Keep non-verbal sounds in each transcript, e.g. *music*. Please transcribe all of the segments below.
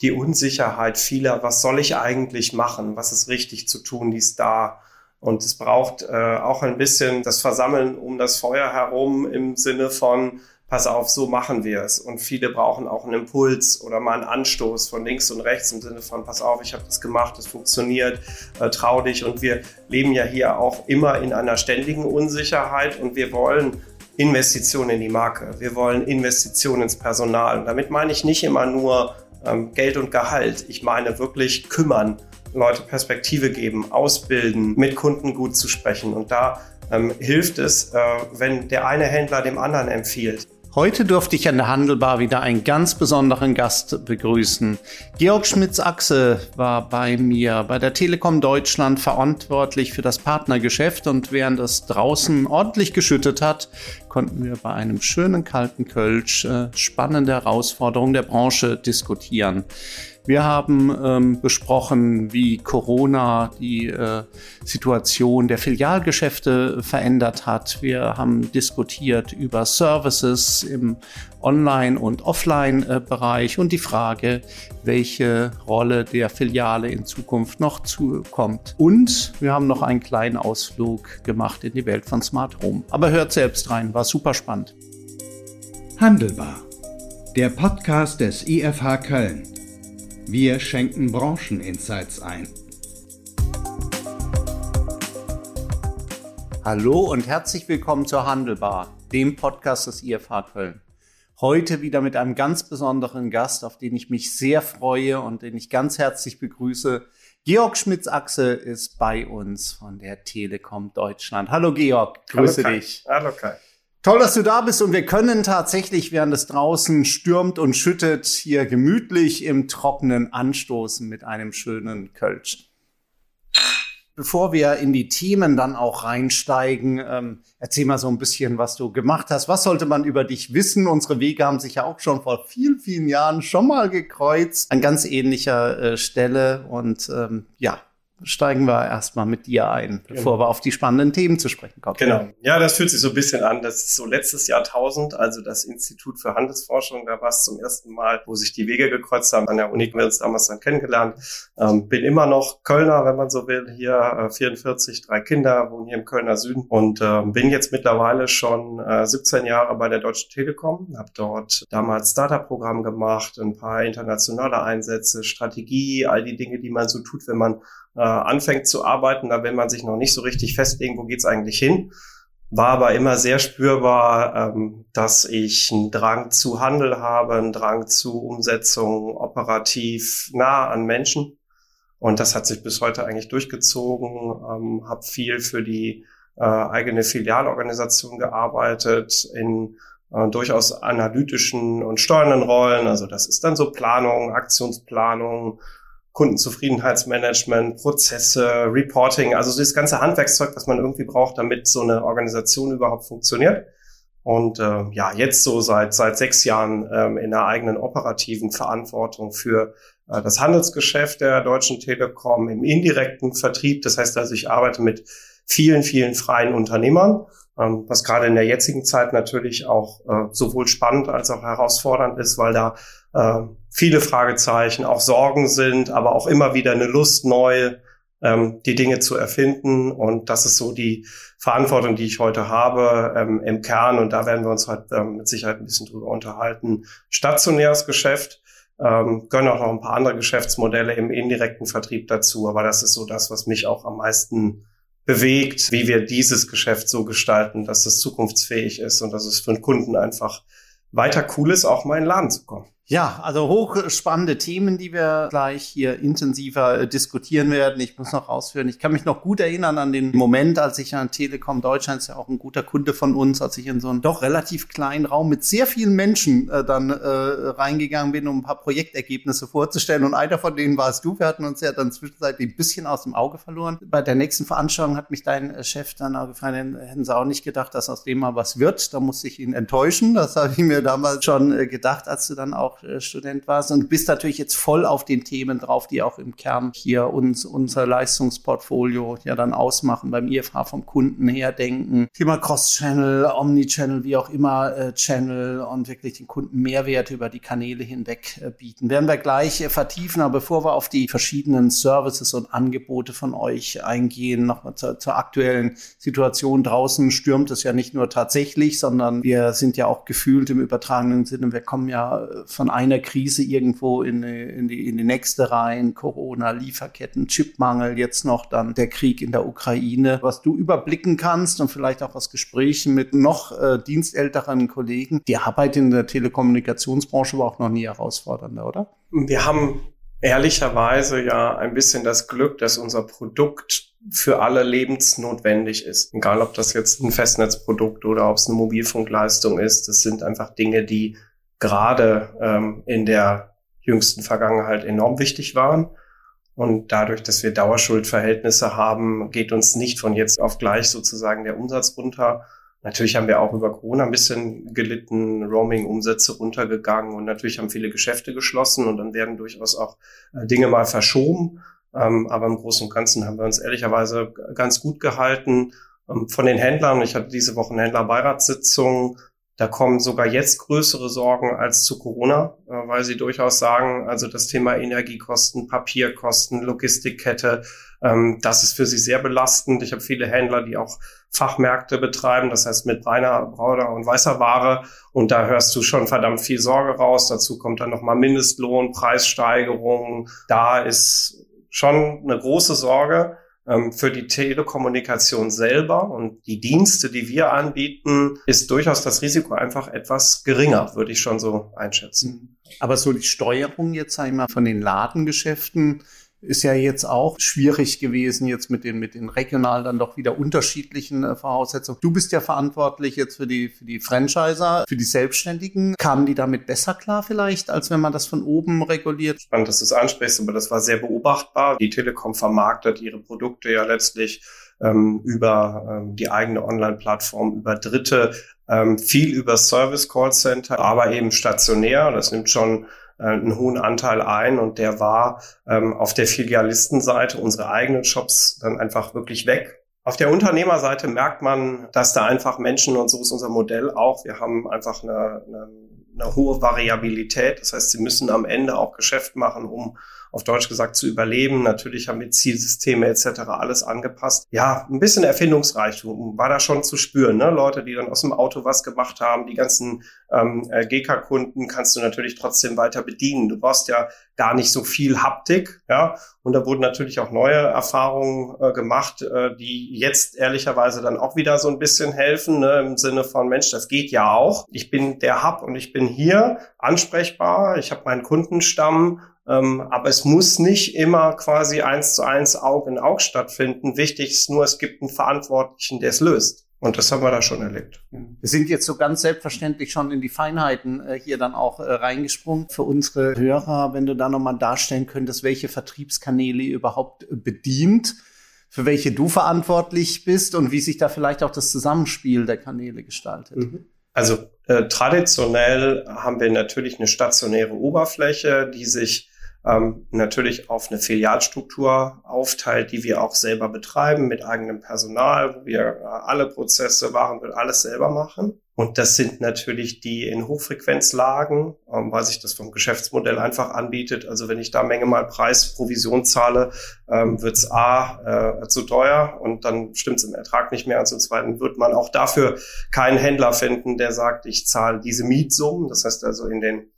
die Unsicherheit vieler, was soll ich eigentlich machen, was ist richtig zu tun, die ist da. Und es braucht äh, auch ein bisschen das Versammeln um das Feuer herum im Sinne von, pass auf, so machen wir es. Und viele brauchen auch einen Impuls oder mal einen Anstoß von links und rechts im Sinne von, pass auf, ich habe das gemacht, es funktioniert, äh, trau dich. Und wir leben ja hier auch immer in einer ständigen Unsicherheit und wir wollen Investitionen in die Marke, wir wollen Investitionen ins Personal. Und damit meine ich nicht immer nur ähm, Geld und Gehalt, ich meine wirklich kümmern. Leute Perspektive geben, ausbilden, mit Kunden gut zu sprechen. Und da ähm, hilft es, äh, wenn der eine Händler dem anderen empfiehlt. Heute durfte ich an der Handelbar wieder einen ganz besonderen Gast begrüßen. Georg Schmitz-Achse war bei mir bei der Telekom Deutschland verantwortlich für das Partnergeschäft und während es draußen ordentlich geschüttet hat, konnten wir bei einem schönen kalten Kölsch äh, spannende Herausforderungen der Branche diskutieren. Wir haben ähm, besprochen, wie Corona die äh, Situation der Filialgeschäfte verändert hat. Wir haben diskutiert über Services im Online- und Offline-Bereich und die Frage, welche Rolle der Filiale in Zukunft noch zukommt. Und wir haben noch einen kleinen Ausflug gemacht in die Welt von Smart Home. Aber hört selbst rein, war super spannend. Handelbar. Der Podcast des IFH Köln. Wir schenken Brancheninsights ein. Hallo und herzlich willkommen zur Handelbar, dem Podcast des IFH Köln. Heute wieder mit einem ganz besonderen Gast, auf den ich mich sehr freue und den ich ganz herzlich begrüße. Georg Schmitz-Achse ist bei uns von der Telekom Deutschland. Hallo Georg, grüße Hallo dich. Hallo Kai. Toll, dass du da bist und wir können tatsächlich, während es draußen stürmt und schüttet, hier gemütlich im Trockenen anstoßen mit einem schönen Kölsch. Bevor wir in die Themen dann auch reinsteigen, ähm, erzähl mal so ein bisschen, was du gemacht hast. Was sollte man über dich wissen? Unsere Wege haben sich ja auch schon vor vielen, vielen Jahren schon mal gekreuzt an ganz ähnlicher äh, Stelle. Und ähm, ja, steigen wir erstmal mit dir ein, bevor genau. wir auf die spannenden Themen zu sprechen kommen. Genau. Ja, das fühlt sich so ein bisschen an. Das ist so letztes Jahrtausend, also das Institut für Handelsforschung, da war es zum ersten Mal, wo sich die Wege gekreuzt haben. An der Uni haben wir uns damals dann kennengelernt. Ähm, bin immer noch Kölner, wenn man so will, hier äh, 44, drei Kinder, wohnen hier im Kölner Süden und äh, bin jetzt mittlerweile schon äh, 17 Jahre bei der Deutschen Telekom, habe dort damals Startup-Programm gemacht, ein paar internationale Einsätze, Strategie, all die Dinge, die man so tut, wenn man äh, anfängt zu arbeiten, da will man sich noch nicht so richtig festlegen, wo geht's eigentlich hin. War aber immer sehr spürbar, ähm, dass ich einen Drang zu Handel habe, einen Drang zu Umsetzung operativ nah an Menschen. Und das hat sich bis heute eigentlich durchgezogen. Ähm, habe viel für die äh, eigene Filialorganisation gearbeitet in äh, durchaus analytischen und steuernden Rollen. Also das ist dann so Planung, Aktionsplanung, Kundenzufriedenheitsmanagement, Prozesse, Reporting, also das ganze Handwerkszeug, was man irgendwie braucht, damit so eine Organisation überhaupt funktioniert. Und äh, ja, jetzt so seit seit sechs Jahren ähm, in der eigenen operativen Verantwortung für äh, das Handelsgeschäft der Deutschen Telekom im indirekten Vertrieb. Das heißt also, ich arbeite mit vielen, vielen freien Unternehmern, ähm, was gerade in der jetzigen Zeit natürlich auch äh, sowohl spannend als auch herausfordernd ist, weil da äh, viele Fragezeichen, auch Sorgen sind, aber auch immer wieder eine Lust, neu ähm, die Dinge zu erfinden. Und das ist so die Verantwortung, die ich heute habe ähm, im Kern. Und da werden wir uns heute ähm, mit Sicherheit ein bisschen drüber unterhalten. Stationäres Geschäft. Ähm, gehören auch noch ein paar andere Geschäftsmodelle im indirekten Vertrieb dazu. Aber das ist so das, was mich auch am meisten bewegt, wie wir dieses Geschäft so gestalten, dass es zukunftsfähig ist und dass es für den Kunden einfach weiter cool ist, auch mal in den Laden zu kommen. Ja, also hochspannende Themen, die wir gleich hier intensiver äh, diskutieren werden. Ich muss noch ausführen. Ich kann mich noch gut erinnern an den Moment, als ich an Telekom Deutschland, ist ja auch ein guter Kunde von uns, als ich in so einen doch relativ kleinen Raum mit sehr vielen Menschen äh, dann äh, reingegangen bin, um ein paar Projektergebnisse vorzustellen. Und einer von denen warst du. Wir hatten uns ja dann zwischenzeitlich ein bisschen aus dem Auge verloren. Bei der nächsten Veranstaltung hat mich dein äh, Chef dann auch gefragt, hätten sie auch nicht gedacht, dass aus dem mal was wird. Da musste ich ihn enttäuschen. Das habe ich mir damals schon äh, gedacht, als du dann auch äh, Student warst. Und bist natürlich jetzt voll auf den Themen drauf, die auch im Kern hier uns, unser Leistungsportfolio ja dann ausmachen, beim IFH vom Kunden her denken. Thema Cross-Channel, Omni-Channel, wie auch immer, äh, Channel und wirklich den Kunden Mehrwerte über die Kanäle hinweg äh, bieten. Werden wir gleich äh, vertiefen, aber bevor wir auf die verschiedenen Services und Angebote von euch eingehen, nochmal zur, zur aktuellen Situation draußen stürmt es ja nicht nur tatsächlich, sondern wir sind ja auch gefühlt im übertragenen Sinne, wir kommen ja von einer Krise irgendwo in, in, die, in die nächste rein, Corona, Lieferketten, Chipmangel, jetzt noch dann der Krieg in der Ukraine. Was du überblicken kannst und vielleicht auch aus Gesprächen mit noch äh, dienstälteren Kollegen, die Arbeit in der Telekommunikationsbranche war auch noch nie herausfordernder, oder? Wir haben ehrlicherweise ja ein bisschen das Glück, dass unser Produkt für alle lebensnotwendig ist. Egal, ob das jetzt ein Festnetzprodukt oder ob es eine Mobilfunkleistung ist. Das sind einfach Dinge, die gerade ähm, in der jüngsten Vergangenheit enorm wichtig waren. Und dadurch, dass wir Dauerschuldverhältnisse haben, geht uns nicht von jetzt auf gleich sozusagen der Umsatz runter. Natürlich haben wir auch über Corona ein bisschen gelitten, Roaming-Umsätze runtergegangen und natürlich haben viele Geschäfte geschlossen und dann werden durchaus auch äh, Dinge mal verschoben. Ähm, aber im Großen und Ganzen haben wir uns ehrlicherweise ganz gut gehalten. Ähm, von den Händlern, ich hatte diese Woche eine Händlerbeiratssitzung, da kommen sogar jetzt größere Sorgen als zu Corona, äh, weil sie durchaus sagen, also das Thema Energiekosten, Papierkosten, Logistikkette, ähm, das ist für sie sehr belastend. Ich habe viele Händler, die auch Fachmärkte betreiben, das heißt mit reiner, brauner und weißer Ware. Und da hörst du schon verdammt viel Sorge raus. Dazu kommt dann nochmal Mindestlohn, Preissteigerungen. Da ist schon eine große Sorge für die Telekommunikation selber und die Dienste, die wir anbieten, ist durchaus das Risiko einfach etwas geringer, würde ich schon so einschätzen. Aber so die Steuerung jetzt einmal von den Ladengeschäften, ist ja jetzt auch schwierig gewesen, jetzt mit den, mit den regional dann doch wieder unterschiedlichen äh, Voraussetzungen. Du bist ja verantwortlich jetzt für die, für die Franchiser, für die Selbstständigen. Kamen die damit besser klar vielleicht, als wenn man das von oben reguliert? Spannend, dass du es ansprichst, aber das war sehr beobachtbar. Die Telekom vermarktet ihre Produkte ja letztlich ähm, über ähm, die eigene Online-Plattform, über Dritte, ähm, viel über Service Call Center, aber eben stationär. Das nimmt schon einen hohen Anteil ein und der war ähm, auf der Filialistenseite unsere eigenen Shops dann einfach wirklich weg. Auf der Unternehmerseite merkt man, dass da einfach Menschen, und so ist unser Modell auch, wir haben einfach eine, eine, eine hohe Variabilität. Das heißt, sie müssen am Ende auch Geschäft machen, um auf Deutsch gesagt zu überleben. Natürlich haben wir Zielsysteme etc. alles angepasst. Ja, ein bisschen Erfindungsreichtum war da schon zu spüren. Ne? Leute, die dann aus dem Auto was gemacht haben, die ganzen ähm, äh, GK-Kunden kannst du natürlich trotzdem weiter bedienen. Du brauchst ja gar nicht so viel Haptik, ja. Und da wurden natürlich auch neue Erfahrungen äh, gemacht, äh, die jetzt ehrlicherweise dann auch wieder so ein bisschen helfen, ne? im Sinne von Mensch, das geht ja auch. Ich bin der Hub und ich bin hier ansprechbar. Ich habe meinen Kundenstamm aber es muss nicht immer quasi eins zu eins Auge in Auge stattfinden. Wichtig ist nur, es gibt einen Verantwortlichen, der es löst. Und das haben wir da schon erlebt. Wir sind jetzt so ganz selbstverständlich schon in die Feinheiten äh, hier dann auch äh, reingesprungen. Für unsere Hörer, wenn du da nochmal darstellen könntest, welche Vertriebskanäle ihr überhaupt äh, bedient, für welche du verantwortlich bist und wie sich da vielleicht auch das Zusammenspiel der Kanäle gestaltet. Mhm. Also äh, traditionell haben wir natürlich eine stationäre Oberfläche, die sich ähm, natürlich auf eine Filialstruktur aufteilt, die wir auch selber betreiben mit eigenem Personal, wo wir äh, alle Prozesse, Warenwirt, alles selber machen. Und das sind natürlich die in Hochfrequenzlagen, ähm, weil sich das vom Geschäftsmodell einfach anbietet. Also wenn ich da Menge mal Preis, Provision zahle, ähm, wird es A äh, zu teuer und dann stimmt es im Ertrag nicht mehr. Und zum Zweiten wird man auch dafür keinen Händler finden, der sagt, ich zahle diese Mietsummen. Das heißt also in den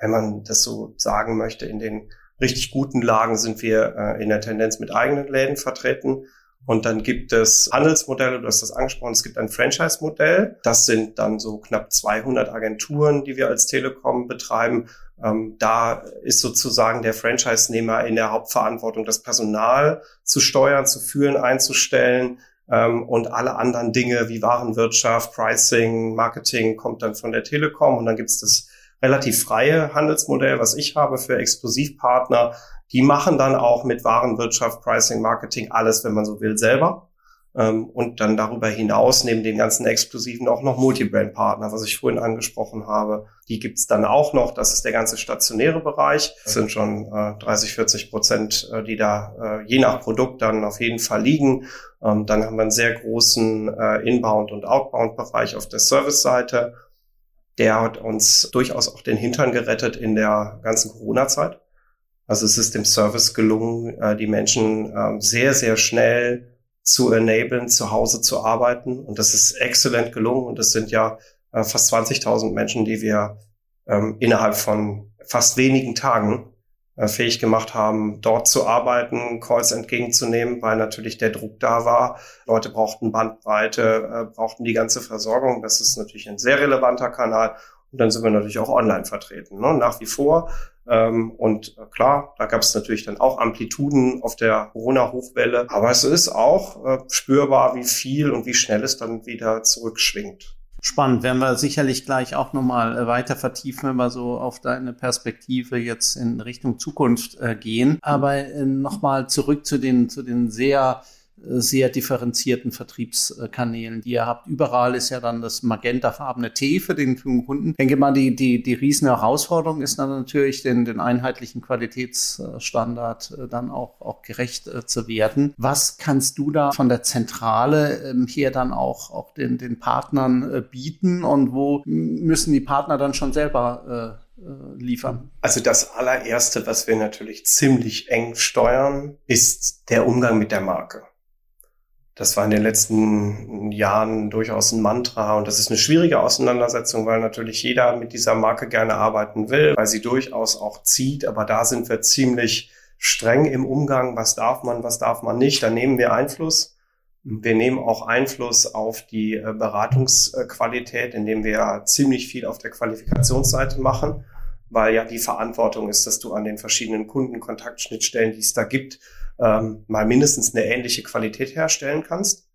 wenn man das so sagen möchte, in den richtig guten Lagen sind wir äh, in der Tendenz mit eigenen Läden vertreten. Und dann gibt es Handelsmodelle, du hast das angesprochen, es gibt ein Franchise-Modell. Das sind dann so knapp 200 Agenturen, die wir als Telekom betreiben. Ähm, da ist sozusagen der Franchise-Nehmer in der Hauptverantwortung, das Personal zu steuern, zu führen, einzustellen. Ähm, und alle anderen Dinge wie Warenwirtschaft, Pricing, Marketing kommt dann von der Telekom. Und dann gibt es das relativ freie Handelsmodell, was ich habe für Exklusivpartner. Die machen dann auch mit Warenwirtschaft, Pricing, Marketing alles, wenn man so will, selber. Ähm, und dann darüber hinaus, neben den ganzen Exklusiven, auch noch Multibrand-Partner, was ich vorhin angesprochen habe. Die gibt's dann auch noch. Das ist der ganze stationäre Bereich. Das sind schon äh, 30, 40 Prozent, äh, die da äh, je nach Produkt dann auf jeden Fall liegen. Ähm, dann haben wir einen sehr großen äh, Inbound- und Outbound-Bereich auf der Service-Seite. Der hat uns durchaus auch den Hintern gerettet in der ganzen Corona-Zeit. Also es ist dem Service gelungen, äh, die Menschen äh, sehr, sehr schnell zu enablen, zu Hause zu arbeiten. Und das ist exzellent gelungen. Und das sind ja äh, fast 20.000 Menschen, die wir ähm, innerhalb von fast wenigen Tagen fähig gemacht haben, dort zu arbeiten, Calls entgegenzunehmen, weil natürlich der Druck da war. Leute brauchten Bandbreite, äh, brauchten die ganze Versorgung. Das ist natürlich ein sehr relevanter Kanal. Und dann sind wir natürlich auch online vertreten, ne? nach wie vor. Ähm, und äh, klar, da gab es natürlich dann auch Amplituden auf der Corona-Hochwelle. Aber es ist auch äh, spürbar, wie viel und wie schnell es dann wieder zurückschwingt. Spannend, werden wir sicherlich gleich auch nochmal äh, weiter vertiefen, wenn wir so auf deine Perspektive jetzt in Richtung Zukunft äh, gehen. Aber äh, nochmal zurück zu den, zu den sehr sehr differenzierten Vertriebskanälen, die ihr habt. Überall ist ja dann das magentafarbene T für den Kunden. Ich denke mal, die, die, die riesen Herausforderung ist dann natürlich, den, den einheitlichen Qualitätsstandard äh, dann auch, auch gerecht äh, zu werden. Was kannst du da von der Zentrale ähm, hier dann auch, auch den, den Partnern äh, bieten und wo müssen die Partner dann schon selber liefern? Also das allererste, was wir natürlich ziemlich eng steuern, ist der Umgang mit der Marke. Das war in den letzten Jahren durchaus ein Mantra und das ist eine schwierige Auseinandersetzung, weil natürlich jeder mit dieser Marke gerne arbeiten will, weil sie durchaus auch zieht. Aber da sind wir ziemlich streng im Umgang. Was darf man, was darf man nicht? Da nehmen wir Einfluss. Wir nehmen auch Einfluss auf die äh, Beratungsqualität, indem wir ziemlich viel auf der Qualifikationsseite machen, weil ja die Verantwortung ist, dass du an den verschiedenen Kundenkontaktschnittstellen, die es da gibt, ähm, mal mindestens eine ähnliche Qualität herstellen kannst.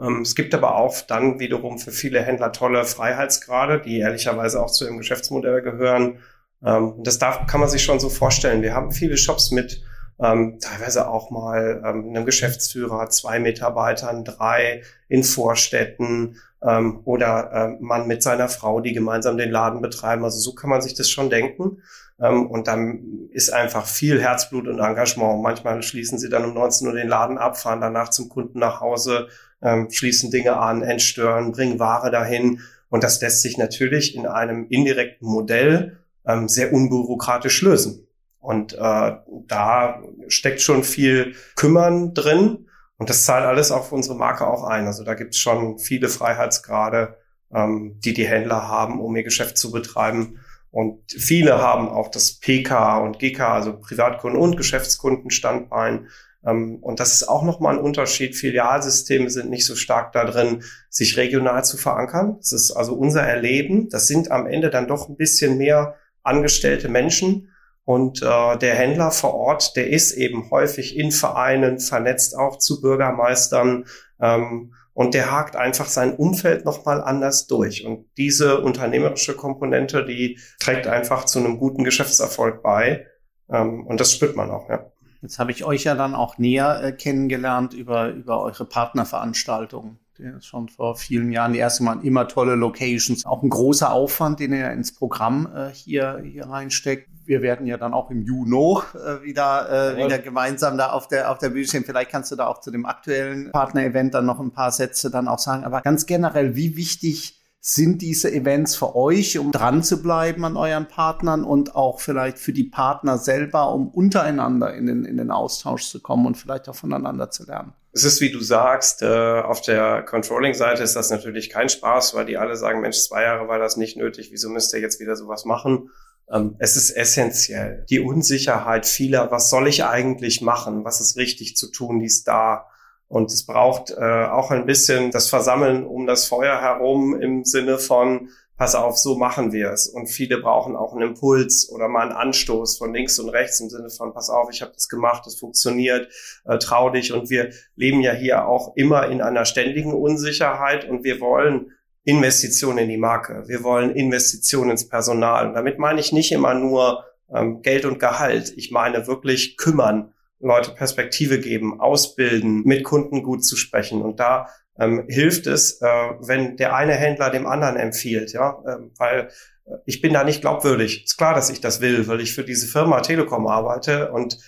Ähm, es gibt aber auch dann wiederum für viele Händler tolle Freiheitsgrade, die ehrlicherweise auch zu ihrem Geschäftsmodell gehören. Ähm, das darf, kann man sich schon so vorstellen. Wir haben viele Shops mit ähm, teilweise auch mal ähm, einem Geschäftsführer, zwei Mitarbeitern, drei in Vorstädten ähm, oder äh, man mit seiner Frau, die gemeinsam den Laden betreiben. Also so kann man sich das schon denken. Ähm, und dann ist einfach viel Herzblut und Engagement. Manchmal schließen sie dann um 19 Uhr den Laden ab, fahren danach zum Kunden nach Hause, ähm, schließen Dinge an, entstören, bringen Ware dahin. Und das lässt sich natürlich in einem indirekten Modell ähm, sehr unbürokratisch lösen. Und äh, da steckt schon viel Kümmern drin. Und das zahlt alles für unsere Marke auch ein. Also da gibt es schon viele Freiheitsgrade, ähm, die die Händler haben, um ihr Geschäft zu betreiben. Und viele haben auch das PK und GK, also Privatkunden und Geschäftskundenstandbein. Ähm, und das ist auch nochmal ein Unterschied. Filialsysteme sind nicht so stark da drin, sich regional zu verankern. Das ist also unser Erleben. Das sind am Ende dann doch ein bisschen mehr angestellte Menschen. Und äh, der Händler vor Ort, der ist eben häufig in Vereinen vernetzt, auch zu Bürgermeistern. Ähm, und der hakt einfach sein Umfeld nochmal anders durch. Und diese unternehmerische Komponente, die trägt einfach zu einem guten Geschäftserfolg bei. Ähm, und das spürt man auch, ja. Jetzt habe ich euch ja dann auch näher äh, kennengelernt über, über eure Partnerveranstaltungen. Schon vor vielen Jahren die erste Mal immer tolle Locations. Auch ein großer Aufwand, den ihr ins Programm äh, hier, hier reinsteckt. Wir werden ja dann auch im Juni äh, wieder, äh, wieder gemeinsam da auf der, auf der Bühne stehen. Vielleicht kannst du da auch zu dem aktuellen Partner-Event dann noch ein paar Sätze dann auch sagen. Aber ganz generell, wie wichtig sind diese Events für euch, um dran zu bleiben an euren Partnern und auch vielleicht für die Partner selber, um untereinander in den, in den Austausch zu kommen und vielleicht auch voneinander zu lernen? Es ist, wie du sagst, äh, auf der Controlling-Seite ist das natürlich kein Spaß, weil die alle sagen, Mensch, zwei Jahre war das nicht nötig, wieso müsst ihr jetzt wieder sowas machen? Ähm, es ist essentiell. Die Unsicherheit vieler, was soll ich eigentlich machen? Was ist richtig zu tun? Die ist da. Und es braucht äh, auch ein bisschen das Versammeln um das Feuer herum im Sinne von, pass auf, so machen wir es. Und viele brauchen auch einen Impuls oder mal einen Anstoß von links und rechts im Sinne von, pass auf, ich habe das gemacht, es funktioniert, äh, trau dich. Und wir leben ja hier auch immer in einer ständigen Unsicherheit und wir wollen Investitionen in die Marke. Wir wollen Investitionen ins Personal. Und damit meine ich nicht immer nur ähm, Geld und Gehalt. Ich meine wirklich kümmern Leute Perspektive geben, ausbilden, mit Kunden gut zu sprechen. Und da ähm, hilft es, äh, wenn der eine Händler dem anderen empfiehlt, ja, ähm, weil äh, ich bin da nicht glaubwürdig. Ist klar, dass ich das will, weil ich für diese Firma Telekom arbeite und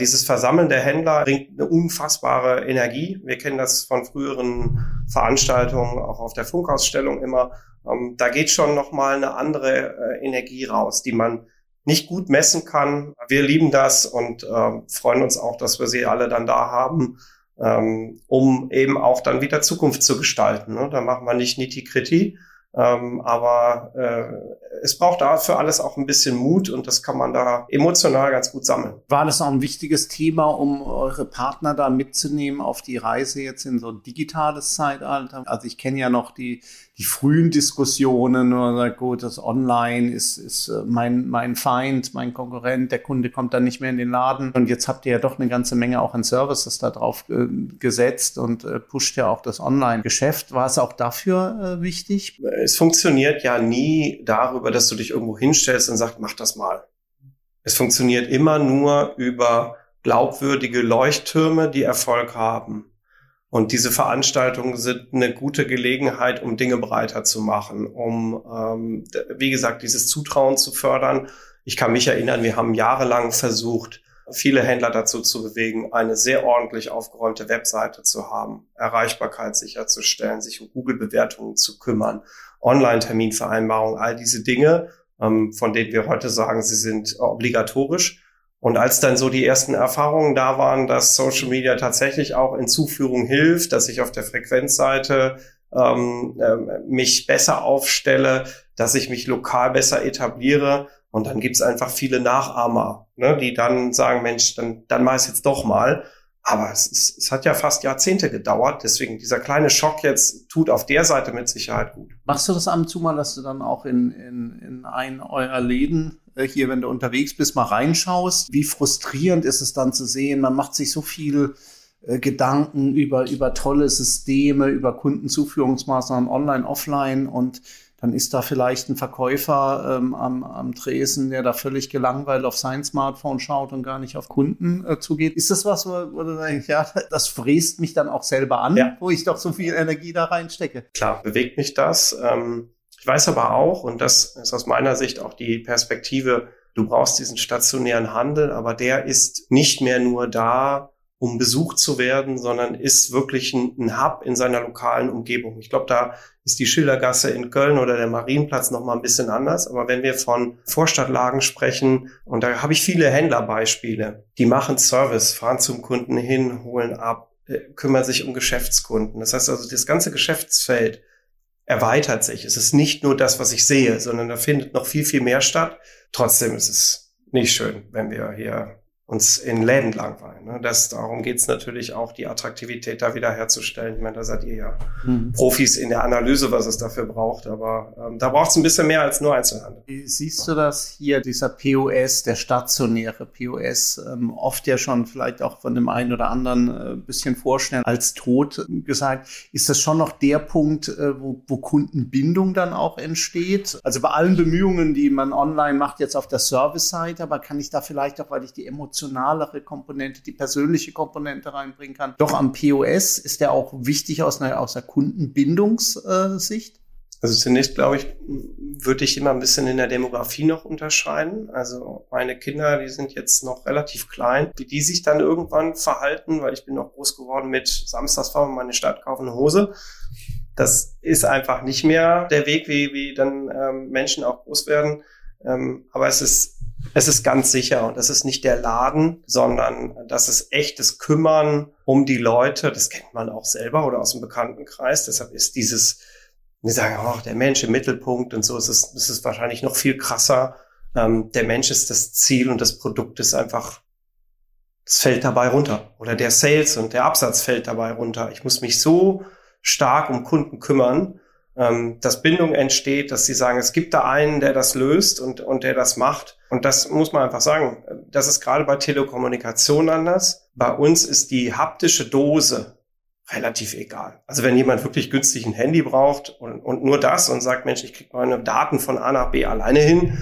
dieses Versammeln der Händler bringt eine unfassbare Energie. Wir kennen das von früheren Veranstaltungen, auch auf der Funkausstellung immer. Ähm, da geht schon nochmal eine andere äh, Energie raus, die man nicht gut messen kann. Wir lieben das und äh, freuen uns auch, dass wir sie alle dann da haben, ähm, um eben auch dann wieder Zukunft zu gestalten. Ne? Da machen wir nicht Nitty-Gritty, ähm, aber äh, es braucht da für alles auch ein bisschen Mut und das kann man da emotional ganz gut sammeln. War das auch ein wichtiges Thema, um eure Partner da mitzunehmen auf die Reise jetzt in so ein digitales Zeitalter? Also ich kenne ja noch die die frühen Diskussionen oder sagt, gut, das Online ist, ist äh, mein, mein Feind, mein Konkurrent, der Kunde kommt dann nicht mehr in den Laden. Und jetzt habt ihr ja doch eine ganze Menge auch an Services da drauf äh, gesetzt und äh, pusht ja auch das Online-Geschäft. War es auch dafür äh, wichtig? Es funktioniert ja nie darüber, dass du dich irgendwo hinstellst und sagst, mach das mal. Es funktioniert immer nur über glaubwürdige Leuchttürme, die Erfolg haben. Und diese Veranstaltungen sind eine gute Gelegenheit, um Dinge breiter zu machen, um, ähm, wie gesagt, dieses Zutrauen zu fördern. Ich kann mich erinnern, wir haben jahrelang versucht, viele Händler dazu zu bewegen, eine sehr ordentlich aufgeräumte Webseite zu haben, Erreichbarkeit sicherzustellen, sich um Google-Bewertungen zu kümmern, Online-Terminvereinbarungen, all diese Dinge, ähm, von denen wir heute sagen, sie sind obligatorisch und als dann so die ersten Erfahrungen da waren, dass Social Media tatsächlich auch in Zuführung hilft, dass ich auf der Frequenzseite ähm, äh, mich besser aufstelle, dass ich mich lokal besser etabliere. Und dann gibt's einfach viele Nachahmer, ne, die dann sagen, Mensch, dann, dann mach ich jetzt doch mal. Aber es, ist, es hat ja fast Jahrzehnte gedauert. Deswegen dieser kleine Schock jetzt tut auf der Seite mit Sicherheit gut. Machst du das ab und zu mal, dass du dann auch in, in, in einen eurer Läden hier, wenn du unterwegs bist, mal reinschaust? Wie frustrierend ist es dann zu sehen? Man macht sich so viel äh, Gedanken über, über tolle Systeme, über Kundenzuführungsmaßnahmen online, offline und dann ist da vielleicht ein Verkäufer ähm, am, am Tresen, der da völlig gelangweilt auf sein Smartphone schaut und gar nicht auf Kunden äh, zugeht. Ist das was, wo, wo du denkst, ja, das fräst mich dann auch selber an, ja. wo ich doch so viel Energie da reinstecke? Klar, bewegt mich das. Ähm, ich weiß aber auch, und das ist aus meiner Sicht auch die Perspektive, du brauchst diesen stationären Handel, aber der ist nicht mehr nur da, um besucht zu werden, sondern ist wirklich ein, ein Hub in seiner lokalen Umgebung. Ich glaube, da ist die Schildergasse in Köln oder der Marienplatz noch mal ein bisschen anders. Aber wenn wir von Vorstadtlagen sprechen, und da habe ich viele Händlerbeispiele, die machen Service, fahren zum Kunden hin, holen ab, äh, kümmern sich um Geschäftskunden. Das heißt also, das ganze Geschäftsfeld erweitert sich. Es ist nicht nur das, was ich sehe, sondern da findet noch viel, viel mehr statt. Trotzdem ist es nicht schön, wenn wir hier uns in Läden langweilen. Ne? Das, darum geht's natürlich auch, die Attraktivität da wieder herzustellen. Ich meine, da seid ihr ja mhm. Profis in der Analyse, was es dafür braucht. Aber ähm, da braucht es ein bisschen mehr als nur Einzelhandel. Siehst du das hier, dieser POS, der stationäre POS, ähm, oft ja schon vielleicht auch von dem einen oder anderen äh, bisschen vorstellen, als tot gesagt. Ist das schon noch der Punkt, äh, wo, wo Kundenbindung dann auch entsteht? Also bei allen Bemühungen, die man online macht, jetzt auf der Service-Seite, aber kann ich da vielleicht auch, weil ich die Emotionen emotionalere Komponente, die persönliche Komponente reinbringen kann. Doch am POS ist der auch wichtig aus einer, aus einer Kundenbindungssicht. Also zunächst, glaube ich, würde ich immer ein bisschen in der Demografie noch unterscheiden. Also meine Kinder, die sind jetzt noch relativ klein, wie die sich dann irgendwann verhalten, weil ich bin noch groß geworden mit Samstags fahren wir meine Stadt, kaufen eine Hose. Das ist einfach nicht mehr der Weg, wie, wie dann ähm, Menschen auch groß werden. Ähm, aber es ist es ist ganz sicher und es ist nicht der Laden, sondern das ist echtes Kümmern um die Leute. Das kennt man auch selber oder aus dem Bekanntenkreis. Deshalb ist dieses, wir sagen, oh, der Mensch im Mittelpunkt und so ist es, ist es wahrscheinlich noch viel krasser. Ähm, der Mensch ist das Ziel und das Produkt ist einfach, es fällt dabei runter. Oder der Sales und der Absatz fällt dabei runter. Ich muss mich so stark um Kunden kümmern, ähm, dass Bindung entsteht, dass sie sagen, es gibt da einen, der das löst und, und der das macht. Und das muss man einfach sagen. Das ist gerade bei Telekommunikation anders. Bei uns ist die haptische Dose relativ egal. Also wenn jemand wirklich günstig ein Handy braucht und, und nur das und sagt, Mensch, ich kriege meine Daten von A nach B alleine hin,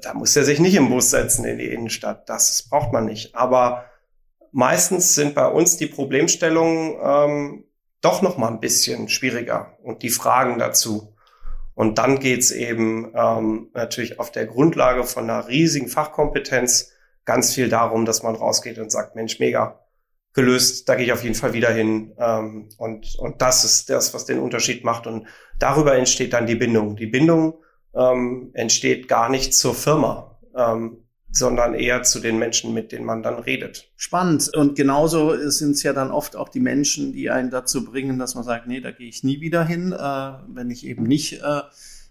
da muss er sich nicht im Bus setzen in die Innenstadt. Das braucht man nicht. Aber meistens sind bei uns die Problemstellungen ähm, doch noch mal ein bisschen schwieriger und die Fragen dazu. Und dann geht's eben ähm, natürlich auf der Grundlage von einer riesigen Fachkompetenz ganz viel darum, dass man rausgeht und sagt, Mensch, mega gelöst, da gehe ich auf jeden Fall wieder hin. Ähm, und, und das ist das, was den Unterschied macht. Und darüber entsteht dann die Bindung. Die Bindung ähm, entsteht gar nicht zur Firma. Ähm, sondern eher zu den Menschen, mit denen man dann redet. Spannend. Und genauso sind es ja dann oft auch die Menschen, die einen dazu bringen, dass man sagt, nee, da gehe ich nie wieder hin, äh, wenn ich eben nicht äh,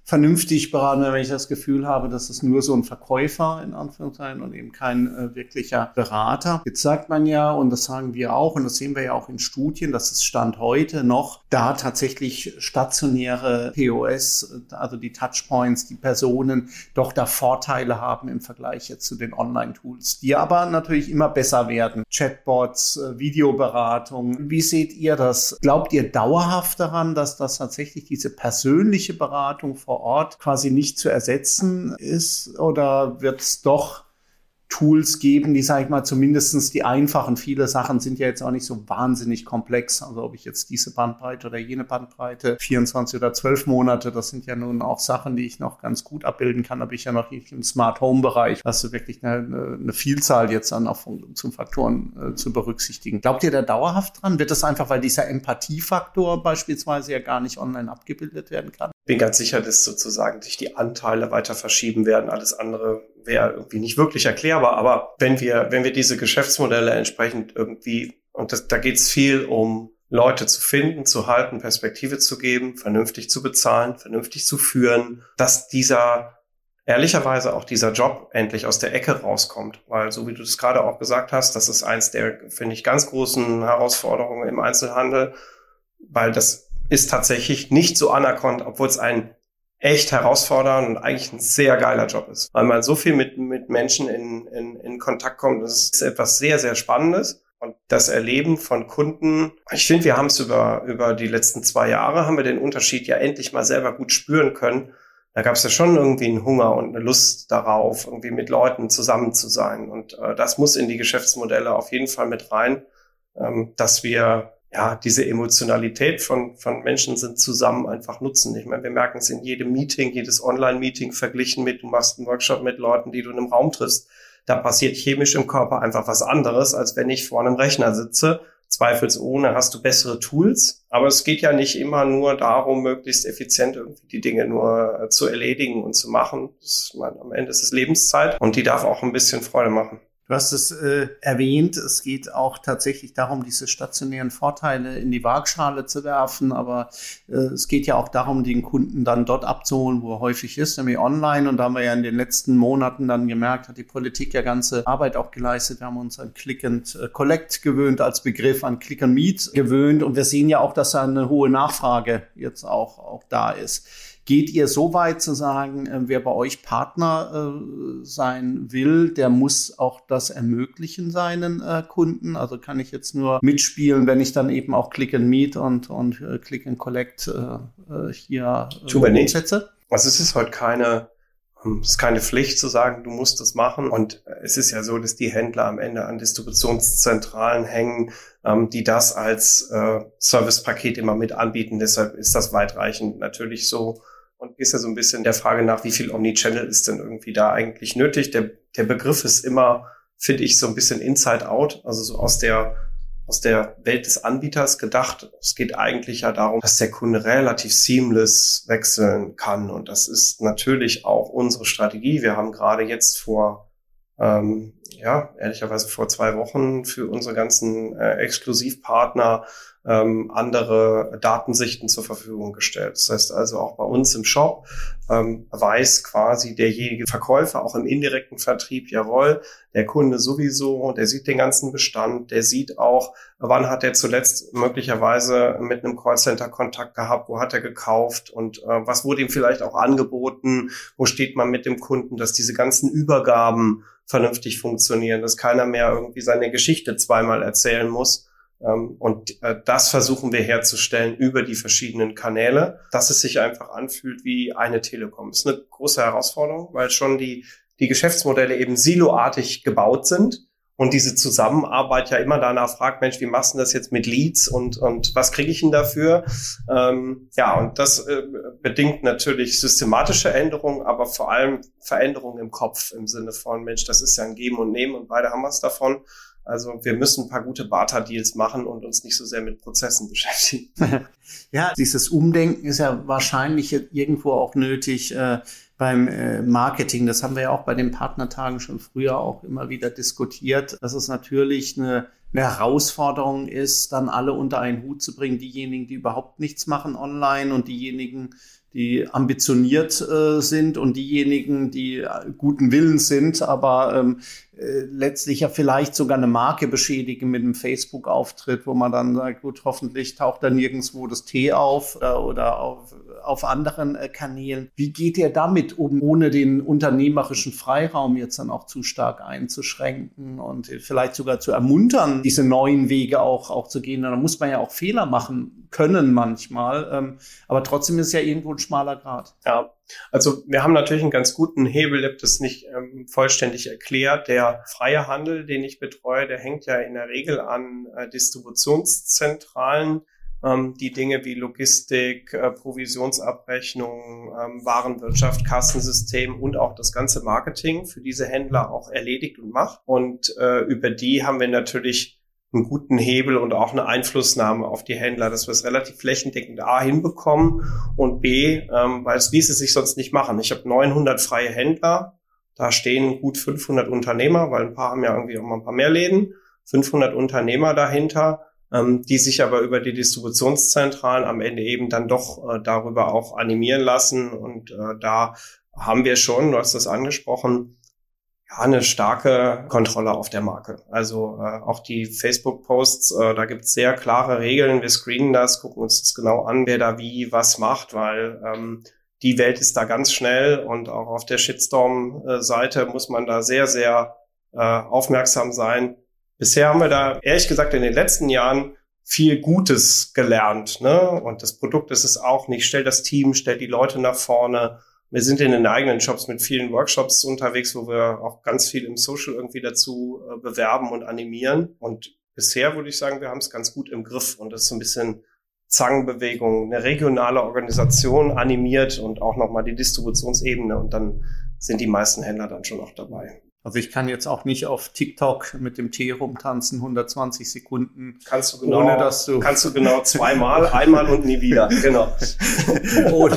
vernünftig beraten, wenn ich das Gefühl habe, dass es nur so ein Verkäufer in Anführungszeichen und eben kein äh, wirklicher Berater. Jetzt sagt man ja, und das sagen wir auch, und das sehen wir ja auch in Studien, dass es Stand heute noch da tatsächlich stationäre POS, also die Touchpoints, die Personen doch da Vorteile haben im Vergleich jetzt zu den Online-Tools, die aber natürlich immer besser werden. Chatbots, äh, Videoberatung. Wie seht ihr das? Glaubt ihr dauerhaft daran, dass das tatsächlich diese persönliche Beratung vor Ort quasi nicht zu ersetzen ist? Oder wird es doch Tools geben, die, sage ich mal, zumindestens die einfachen, viele Sachen sind ja jetzt auch nicht so wahnsinnig komplex. Also ob ich jetzt diese Bandbreite oder jene Bandbreite, 24 oder 12 Monate, das sind ja nun auch Sachen, die ich noch ganz gut abbilden kann. Aber ich ja noch nicht im Smart Home Bereich, hast du wirklich eine, eine Vielzahl jetzt an auch zum Faktoren äh, zu berücksichtigen. Glaubt ihr da dauerhaft dran? Wird das einfach, weil dieser Empathiefaktor beispielsweise ja gar nicht online abgebildet werden kann? Bin ganz sicher, dass sozusagen sich die Anteile weiter verschieben werden. Alles andere wäre irgendwie nicht wirklich erklärbar. Aber wenn wir, wenn wir diese Geschäftsmodelle entsprechend irgendwie, und das, da geht es viel um Leute zu finden, zu halten, Perspektive zu geben, vernünftig zu bezahlen, vernünftig zu führen, dass dieser ehrlicherweise auch dieser Job endlich aus der Ecke rauskommt. Weil so wie du das gerade auch gesagt hast, das ist eins der, finde ich, ganz großen Herausforderungen im Einzelhandel, weil das ist tatsächlich nicht so anerkannt, obwohl es ein echt herausfordernd und eigentlich ein sehr geiler Job ist, weil man so viel mit, mit Menschen in, in, in Kontakt kommt. Das ist etwas sehr, sehr Spannendes. Und das Erleben von Kunden, ich finde, wir haben es über, über die letzten zwei Jahre, haben wir den Unterschied ja endlich mal selber gut spüren können. Da gab es ja schon irgendwie einen Hunger und eine Lust darauf, irgendwie mit Leuten zusammen zu sein. Und äh, das muss in die Geschäftsmodelle auf jeden Fall mit rein, ähm, dass wir ja, diese Emotionalität von, von Menschen sind zusammen einfach nutzen. Ich meine, wir merken es in jedem Meeting, jedes Online-Meeting verglichen mit, du machst einen Workshop mit Leuten, die du in einem Raum triffst. Da passiert chemisch im Körper einfach was anderes, als wenn ich vor einem Rechner sitze. Zweifelsohne hast du bessere Tools. Aber es geht ja nicht immer nur darum, möglichst effizient irgendwie die Dinge nur äh, zu erledigen und zu machen. Das, meine, am Ende ist es Lebenszeit und die darf auch ein bisschen Freude machen. Du hast es äh, erwähnt, es geht auch tatsächlich darum, diese stationären Vorteile in die Waagschale zu werfen, aber äh, es geht ja auch darum, den Kunden dann dort abzuholen, wo er häufig ist, nämlich online. Und da haben wir ja in den letzten Monaten dann gemerkt, hat die Politik ja ganze Arbeit auch geleistet. Wir haben uns an Click and äh, Collect gewöhnt als Begriff, an Click and Meet gewöhnt. Und wir sehen ja auch, dass da eine hohe Nachfrage jetzt auch, auch da ist. Geht ihr so weit zu sagen, äh, wer bei euch Partner äh, sein will, der muss auch das ermöglichen seinen äh, Kunden? Also kann ich jetzt nur mitspielen, wenn ich dann eben auch Click and Meet und, und äh, Click and Collect äh, äh hier äh, umsetze? Also es ist heute keine hm, es ist keine Pflicht zu sagen, du musst das machen. Und es ist ja so, dass die Händler am Ende an Distributionszentralen hängen, ähm, die das als äh, Servicepaket immer mit anbieten. Deshalb ist das weitreichend natürlich so und gehst ja so ein bisschen der Frage nach, wie viel Omnichannel ist denn irgendwie da eigentlich nötig? Der, der Begriff ist immer, finde ich, so ein bisschen inside out, also so aus der aus der Welt des Anbieters gedacht. Es geht eigentlich ja darum, dass der Kunde relativ seamless wechseln kann. Und das ist natürlich auch unsere Strategie. Wir haben gerade jetzt vor, ähm, ja, ehrlicherweise vor zwei Wochen für unsere ganzen äh, Exklusivpartner ähm, andere Datensichten zur Verfügung gestellt. Das heißt also auch bei uns im Shop ähm, weiß quasi derjenige Verkäufer auch im indirekten Vertrieb, jawohl, der Kunde sowieso, der sieht den ganzen Bestand, der sieht auch, wann hat er zuletzt möglicherweise mit einem Callcenter Kontakt gehabt, wo hat er gekauft und äh, was wurde ihm vielleicht auch angeboten, wo steht man mit dem Kunden, dass diese ganzen Übergaben vernünftig funktionieren, dass keiner mehr irgendwie seine Geschichte zweimal erzählen muss, und äh, das versuchen wir herzustellen über die verschiedenen Kanäle, dass es sich einfach anfühlt wie eine Telekom. Das ist eine große Herausforderung, weil schon die, die Geschäftsmodelle eben siloartig gebaut sind und diese Zusammenarbeit ja immer danach fragt, Mensch, wie machst du das jetzt mit Leads und, und was kriege ich denn dafür? Ähm, ja, und das äh, bedingt natürlich systematische Änderungen, aber vor allem Veränderungen im Kopf im Sinne von, Mensch, das ist ja ein Geben und Nehmen und beide haben was davon. Also wir müssen ein paar gute Barter-Deals machen und uns nicht so sehr mit Prozessen *laughs* beschäftigen. *laughs* ja, dieses Umdenken ist ja wahrscheinlich irgendwo auch nötig äh, beim äh, Marketing. Das haben wir ja auch bei den Partnertagen schon früher auch immer wieder diskutiert, dass es natürlich eine, eine Herausforderung ist, dann alle unter einen Hut zu bringen. Diejenigen, die überhaupt nichts machen online und diejenigen, die ambitioniert äh, sind und diejenigen, die äh, guten Willens sind, aber ähm, äh, letztlich ja vielleicht sogar eine Marke beschädigen mit einem Facebook-Auftritt, wo man dann sagt, gut, hoffentlich taucht da nirgendwo das T auf äh, oder auf, auf anderen äh, Kanälen. Wie geht ihr damit um, ohne den unternehmerischen Freiraum jetzt dann auch zu stark einzuschränken und vielleicht sogar zu ermuntern, diese neuen Wege auch, auch zu gehen? Da muss man ja auch Fehler machen können manchmal, ähm, aber trotzdem ist ja irgendwo ein schmaler Grad. Ja, also wir haben natürlich einen ganz guten Hebel, ich habe das nicht ähm, vollständig erklärt. Der freie Handel, den ich betreue, der hängt ja in der Regel an äh, Distributionszentralen, ähm, die Dinge wie Logistik, äh, Provisionsabrechnung, ähm, Warenwirtschaft, Kassensystem und auch das ganze Marketing für diese Händler auch erledigt und macht. Und äh, über die haben wir natürlich einen guten Hebel und auch eine Einflussnahme auf die Händler, dass wir es relativ flächendeckend A hinbekommen und B, ähm, weil es ließe sich sonst nicht machen. Ich habe 900 freie Händler, da stehen gut 500 Unternehmer, weil ein paar haben ja irgendwie auch mal ein paar mehr Läden, 500 Unternehmer dahinter, ähm, die sich aber über die Distributionszentralen am Ende eben dann doch äh, darüber auch animieren lassen und äh, da haben wir schon, du hast das angesprochen, ja, eine starke Kontrolle auf der Marke. Also äh, auch die Facebook-Posts, äh, da gibt es sehr klare Regeln. Wir screenen das, gucken uns das genau an, wer da wie was macht, weil ähm, die Welt ist da ganz schnell und auch auf der Shitstorm-Seite muss man da sehr, sehr äh, aufmerksam sein. Bisher haben wir da ehrlich gesagt in den letzten Jahren viel Gutes gelernt. Ne? Und das Produkt ist es auch nicht. Stell das Team, stell die Leute nach vorne wir sind in den eigenen Shops mit vielen Workshops unterwegs, wo wir auch ganz viel im Social irgendwie dazu äh, bewerben und animieren. Und bisher würde ich sagen, wir haben es ganz gut im Griff. Und das ist so ein bisschen Zangenbewegung, eine regionale Organisation animiert und auch nochmal die Distributionsebene. Und dann sind die meisten Händler dann schon auch dabei. Also ich kann jetzt auch nicht auf TikTok mit dem Tee rumtanzen, 120 Sekunden. Kannst du genau, ohne dass du kannst du genau zweimal, einmal und nie wieder. Genau. *laughs* ohne,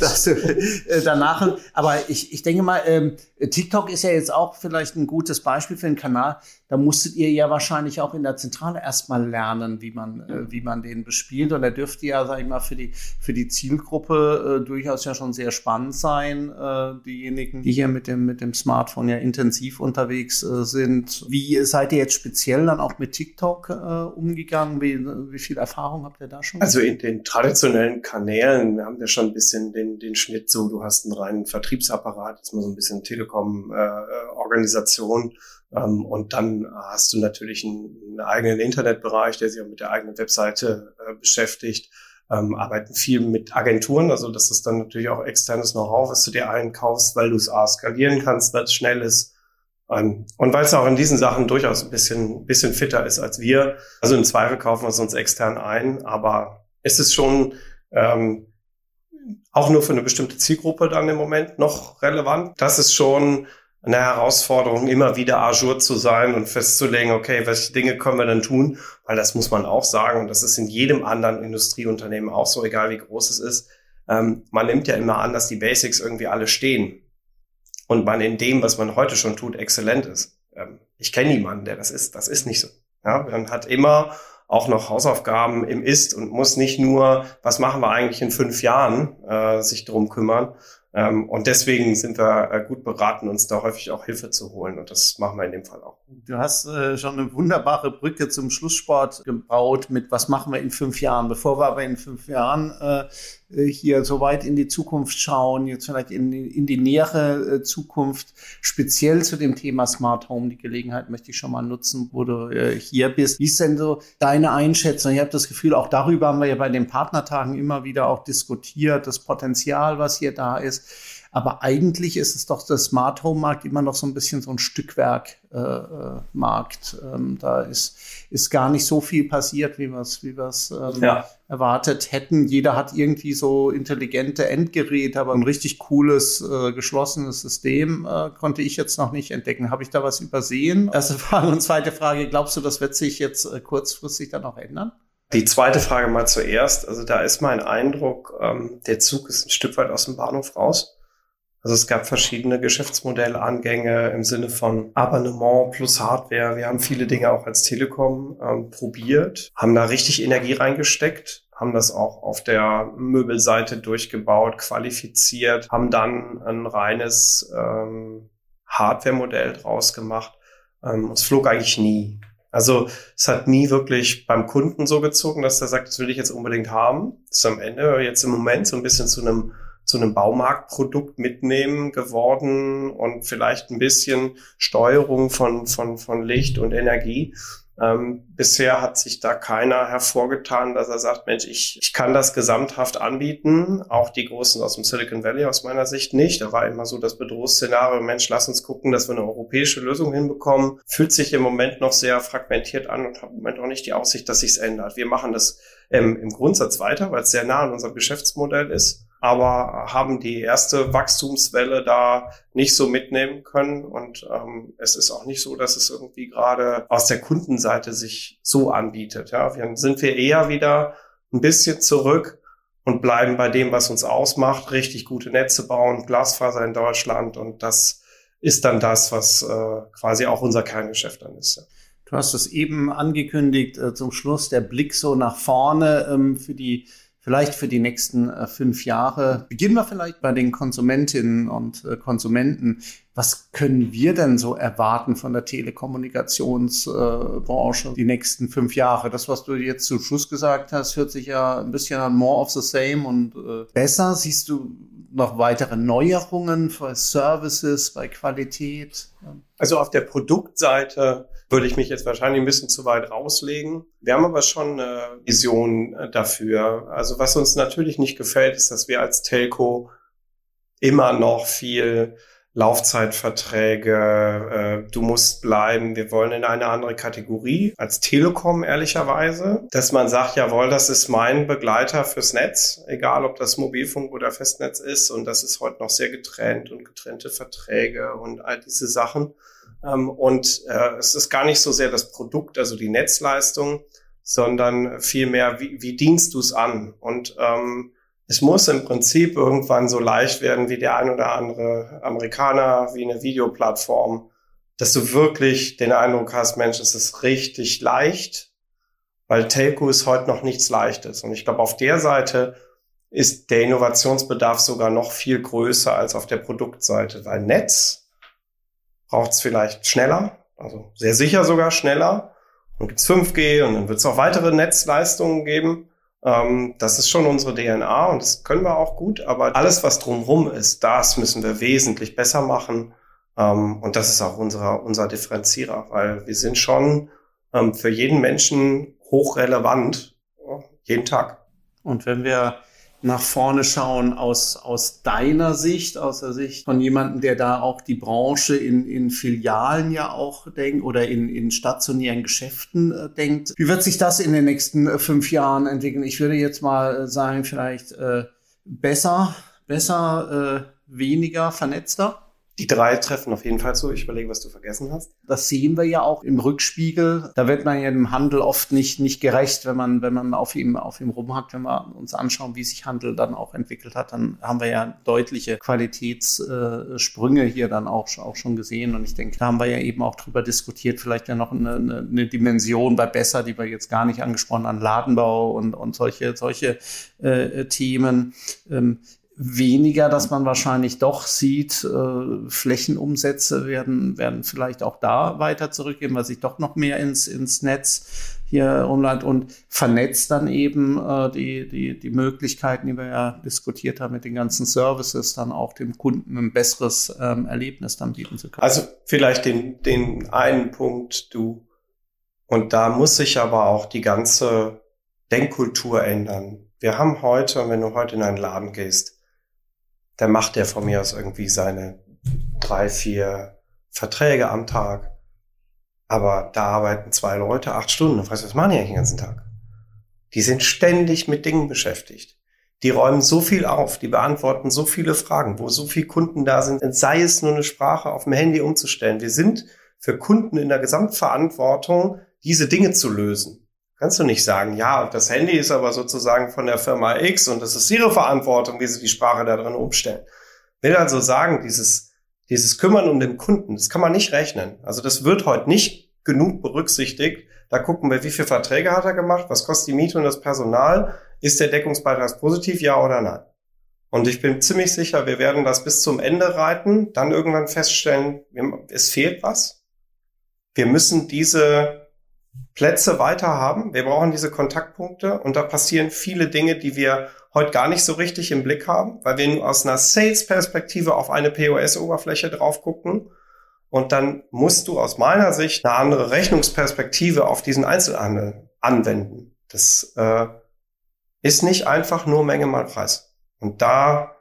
dass du äh, danach. Aber ich, ich denke mal, ähm, TikTok ist ja jetzt auch vielleicht ein gutes Beispiel für einen Kanal, da musstet ihr ja wahrscheinlich auch in der Zentrale erstmal lernen, wie man, äh, wie man den bespielt. Und da dürfte ja, sag ich mal, für die, für die Zielgruppe äh, durchaus ja schon sehr spannend sein, äh, diejenigen, die hier mit dem, mit dem Smartphone ja intensiv unterwegs äh, sind. Wie seid ihr jetzt speziell dann auch mit TikTok äh, umgegangen? Wie, wie viel Erfahrung habt ihr da schon? Also in den traditionellen Kanälen, wir haben ja schon ein bisschen den, den Schnitt so, du hast einen reinen Vertriebsapparat, jetzt mal so ein bisschen Telekom-Organisation. Äh, ähm, und dann hast du natürlich einen, einen, eigenen Internetbereich, der sich auch mit der eigenen Webseite äh, beschäftigt. Ähm, arbeiten viel mit Agenturen, also das ist dann natürlich auch externes Know-how, was du dir einkaufst, weil du es A skalieren kannst, weil es schnell ist. Ähm, und weil es auch in diesen Sachen durchaus ein bisschen, bisschen fitter ist als wir. Also im Zweifel kaufen wir es uns extern ein, aber es ist schon ähm, auch nur für eine bestimmte Zielgruppe dann im Moment noch relevant. Das ist schon eine Herausforderung, immer wieder ajour zu sein und festzulegen, okay, welche Dinge können wir denn tun? Weil das muss man auch sagen, und das ist in jedem anderen Industrieunternehmen auch so, egal wie groß es ist. Ähm, man nimmt ja immer an, dass die Basics irgendwie alle stehen und man in dem, was man heute schon tut, exzellent ist. Ähm, ich kenne niemanden, der das ist. Das ist nicht so. Ja, man hat immer auch noch Hausaufgaben im Ist und muss nicht nur, was machen wir eigentlich in fünf Jahren, äh, sich drum kümmern, und deswegen sind wir äh, gut beraten, uns da häufig auch Hilfe zu holen. Und das machen wir in dem Fall auch. Du hast äh, schon eine wunderbare Brücke zum Schlusssport gebaut mit, was machen wir in fünf Jahren? Bevor wir aber in fünf Jahren äh, hier so weit in die Zukunft schauen, jetzt vielleicht in, in die nähere äh, Zukunft, speziell zu dem Thema Smart Home. Die Gelegenheit möchte ich schon mal nutzen, wo du äh, hier bist. Wie ist denn so deine Einschätzung? Ich habe das Gefühl, auch darüber haben wir ja bei den Partnertagen immer wieder auch diskutiert, das Potenzial, was hier da ist. Aber eigentlich ist es doch der Smart Home Markt immer noch so ein bisschen so ein Stückwerk äh, äh Markt. Ähm, da ist, ist gar nicht so viel passiert, wie wir es wie wir's, ähm, ja. erwartet hätten. Jeder hat irgendwie so intelligente Endgeräte, aber ein richtig cooles, äh, geschlossenes System äh, konnte ich jetzt noch nicht entdecken. Habe ich da was übersehen? Erste Frage und zweite Frage, glaubst du, das wird sich jetzt äh, kurzfristig dann auch ändern? Die zweite Frage mal zuerst. Also da ist mein Eindruck, ähm, der Zug ist ein Stück weit aus dem Bahnhof raus. Also es gab verschiedene Geschäftsmodellangänge im Sinne von Abonnement plus Hardware. Wir haben viele Dinge auch als Telekom ähm, probiert, haben da richtig Energie reingesteckt, haben das auch auf der Möbelseite durchgebaut, qualifiziert, haben dann ein reines ähm, Hardware-Modell draus gemacht. Ähm, es flog eigentlich nie. Also es hat nie wirklich beim Kunden so gezogen, dass er sagt, das will ich jetzt unbedingt haben. Das ist am Ende jetzt im Moment so ein bisschen zu einem zu einem Baumarktprodukt mitnehmen geworden und vielleicht ein bisschen Steuerung von, von, von Licht und Energie. Ähm, bisher hat sich da keiner hervorgetan, dass er sagt, Mensch, ich, ich kann das gesamthaft anbieten. Auch die Großen aus dem Silicon Valley aus meiner Sicht nicht. Da war immer so das Bedrohungsszenario, Mensch, lass uns gucken, dass wir eine europäische Lösung hinbekommen. Fühlt sich im Moment noch sehr fragmentiert an und hat im Moment auch nicht die Aussicht, dass sich's ändert. Wir machen das ähm, im Grundsatz weiter, weil es sehr nah an unserem Geschäftsmodell ist aber haben die erste Wachstumswelle da nicht so mitnehmen können. Und ähm, es ist auch nicht so, dass es irgendwie gerade aus der Kundenseite sich so anbietet. Ja, dann sind wir eher wieder ein bisschen zurück und bleiben bei dem, was uns ausmacht, richtig gute Netze bauen, Glasfaser in Deutschland und das ist dann das, was äh, quasi auch unser Kerngeschäft dann ist. Du hast es eben angekündigt, äh, zum Schluss der Blick so nach vorne ähm, für die vielleicht für die nächsten äh, fünf Jahre. Beginnen wir vielleicht bei den Konsumentinnen und äh, Konsumenten. Was können wir denn so erwarten von der Telekommunikationsbranche äh, die nächsten fünf Jahre? Das, was du jetzt zum Schluss gesagt hast, hört sich ja ein bisschen an more of the same und besser. Siehst du noch weitere Neuerungen für Services, bei Qualität? Also auf der Produktseite würde ich mich jetzt wahrscheinlich ein bisschen zu weit rauslegen. Wir haben aber schon eine Vision äh, dafür. Also was uns natürlich nicht gefällt, ist, dass wir als Telco immer noch viel Laufzeitverträge, äh, du musst bleiben, wir wollen in eine andere Kategorie als Telekom ehrlicherweise, dass man sagt, jawohl, das ist mein Begleiter fürs Netz, egal ob das Mobilfunk oder Festnetz ist und das ist heute noch sehr getrennt und getrennte Verträge und all diese Sachen. Ähm, und äh, es ist gar nicht so sehr das Produkt, also die Netzleistung, sondern vielmehr, wie, wie dienst du es an? Und ähm, es muss im Prinzip irgendwann so leicht werden wie der ein oder andere Amerikaner, wie eine Videoplattform, dass du wirklich den Eindruck hast, Mensch, es ist richtig leicht, weil Telco ist heute noch nichts Leichtes. Und ich glaube, auf der Seite ist der Innovationsbedarf sogar noch viel größer als auf der Produktseite, weil Netz braucht es vielleicht schneller, also sehr sicher sogar schneller. Und gibt's 5G und dann wird es auch weitere Netzleistungen geben. Ähm, das ist schon unsere DNA und das können wir auch gut, aber alles, was drumherum ist, das müssen wir wesentlich besser machen. Ähm, und das ist auch unser, unser Differenzierer, weil wir sind schon ähm, für jeden Menschen hochrelevant, jeden Tag. Und wenn wir nach vorne schauen aus, aus deiner Sicht, aus der Sicht von jemandem, der da auch die Branche in, in Filialen ja auch denkt oder in, in stationären Geschäften äh, denkt. Wie wird sich das in den nächsten äh, fünf Jahren entwickeln? Ich würde jetzt mal äh, sagen, vielleicht äh, besser, besser, äh, weniger, vernetzter. Die drei treffen auf jeden Fall zu. Ich überlege, was du vergessen hast. Das sehen wir ja auch im Rückspiegel. Da wird man ja im Handel oft nicht, nicht gerecht, wenn man, wenn man auf ihm, auf ihm rumhackt. Wenn wir uns anschauen, wie sich Handel dann auch entwickelt hat, dann haben wir ja deutliche Qualitätssprünge hier dann auch, auch schon gesehen. Und ich denke, da haben wir ja eben auch drüber diskutiert. Vielleicht ja noch eine, eine, eine Dimension bei Besser, die wir jetzt gar nicht angesprochen haben, Ladenbau und, und solche, solche äh, Themen. Ähm, weniger, dass man wahrscheinlich doch sieht, äh, Flächenumsätze werden, werden vielleicht auch da weiter zurückgehen, weil sich doch noch mehr ins, ins Netz hier umleitet und vernetzt dann eben äh, die, die, die Möglichkeiten, die wir ja diskutiert haben mit den ganzen Services, dann auch dem Kunden ein besseres ähm, Erlebnis dann bieten zu können. Also vielleicht den, den einen Punkt, du, und da muss sich aber auch die ganze Denkkultur ändern. Wir haben heute, wenn du heute in einen Laden gehst, dann macht der von mir aus irgendwie seine drei, vier Verträge am Tag. Aber da arbeiten zwei Leute acht Stunden. Und weißt du, was machen die eigentlich den ganzen Tag? Die sind ständig mit Dingen beschäftigt. Die räumen so viel auf, die beantworten so viele Fragen, wo so viele Kunden da sind, sei es nur eine Sprache auf dem Handy umzustellen. Wir sind für Kunden in der Gesamtverantwortung, diese Dinge zu lösen. Kannst du nicht sagen, ja, das Handy ist aber sozusagen von der Firma X und das ist ihre Verantwortung, wie sie die Sprache da drin umstellen. Will also sagen, dieses, dieses Kümmern um den Kunden, das kann man nicht rechnen. Also das wird heute nicht genug berücksichtigt. Da gucken wir, wie viele Verträge hat er gemacht, was kostet die Miete und das Personal, ist der Deckungsbeitrag positiv, ja oder nein? Und ich bin ziemlich sicher, wir werden das bis zum Ende reiten, dann irgendwann feststellen, es fehlt was. Wir müssen diese Plätze weiter haben. Wir brauchen diese Kontaktpunkte und da passieren viele Dinge, die wir heute gar nicht so richtig im Blick haben, weil wir nur aus einer Sales-Perspektive auf eine POS-Oberfläche drauf gucken. Und dann musst du aus meiner Sicht eine andere Rechnungsperspektive auf diesen Einzelhandel anwenden. Das äh, ist nicht einfach nur Menge mal Preis. Und da,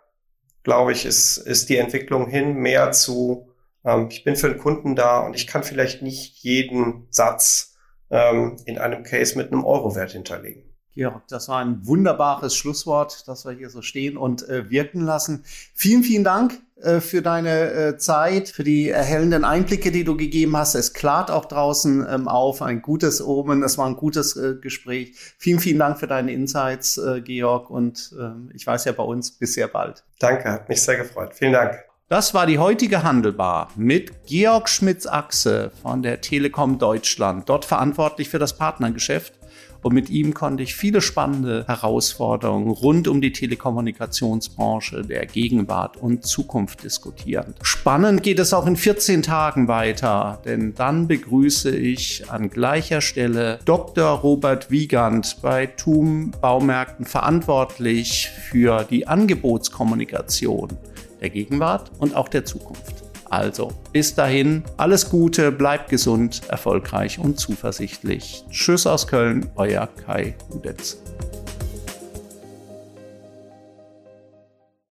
glaube ich, ist, ist die Entwicklung hin mehr zu, ähm, ich bin für den Kunden da und ich kann vielleicht nicht jeden Satz ähm, in einem Case mit einem Euro-Wert hinterlegen. Georg, das war ein wunderbares Schlusswort, das wir hier so stehen und äh, wirken lassen. Vielen, vielen Dank äh, für deine äh, Zeit, für die erhellenden Einblicke, die du gegeben hast. Es klart auch draußen ähm, auf, ein gutes Omen. Es war ein gutes äh, Gespräch. Vielen, vielen Dank für deine Insights, äh, Georg. Und ähm, ich weiß ja bei uns bis sehr bald. Danke, hat mich sehr gefreut. Vielen Dank. Das war die heutige Handelbar mit Georg Schmitz-Achse von der Telekom Deutschland, dort verantwortlich für das Partnergeschäft. Und mit ihm konnte ich viele spannende Herausforderungen rund um die Telekommunikationsbranche der Gegenwart und Zukunft diskutieren. Spannend geht es auch in 14 Tagen weiter, denn dann begrüße ich an gleicher Stelle Dr. Robert Wiegand bei TUM Baumärkten verantwortlich für die Angebotskommunikation der Gegenwart und auch der Zukunft. Also, bis dahin, alles Gute, bleibt gesund, erfolgreich und zuversichtlich. Tschüss aus Köln, euer Kai Udetz.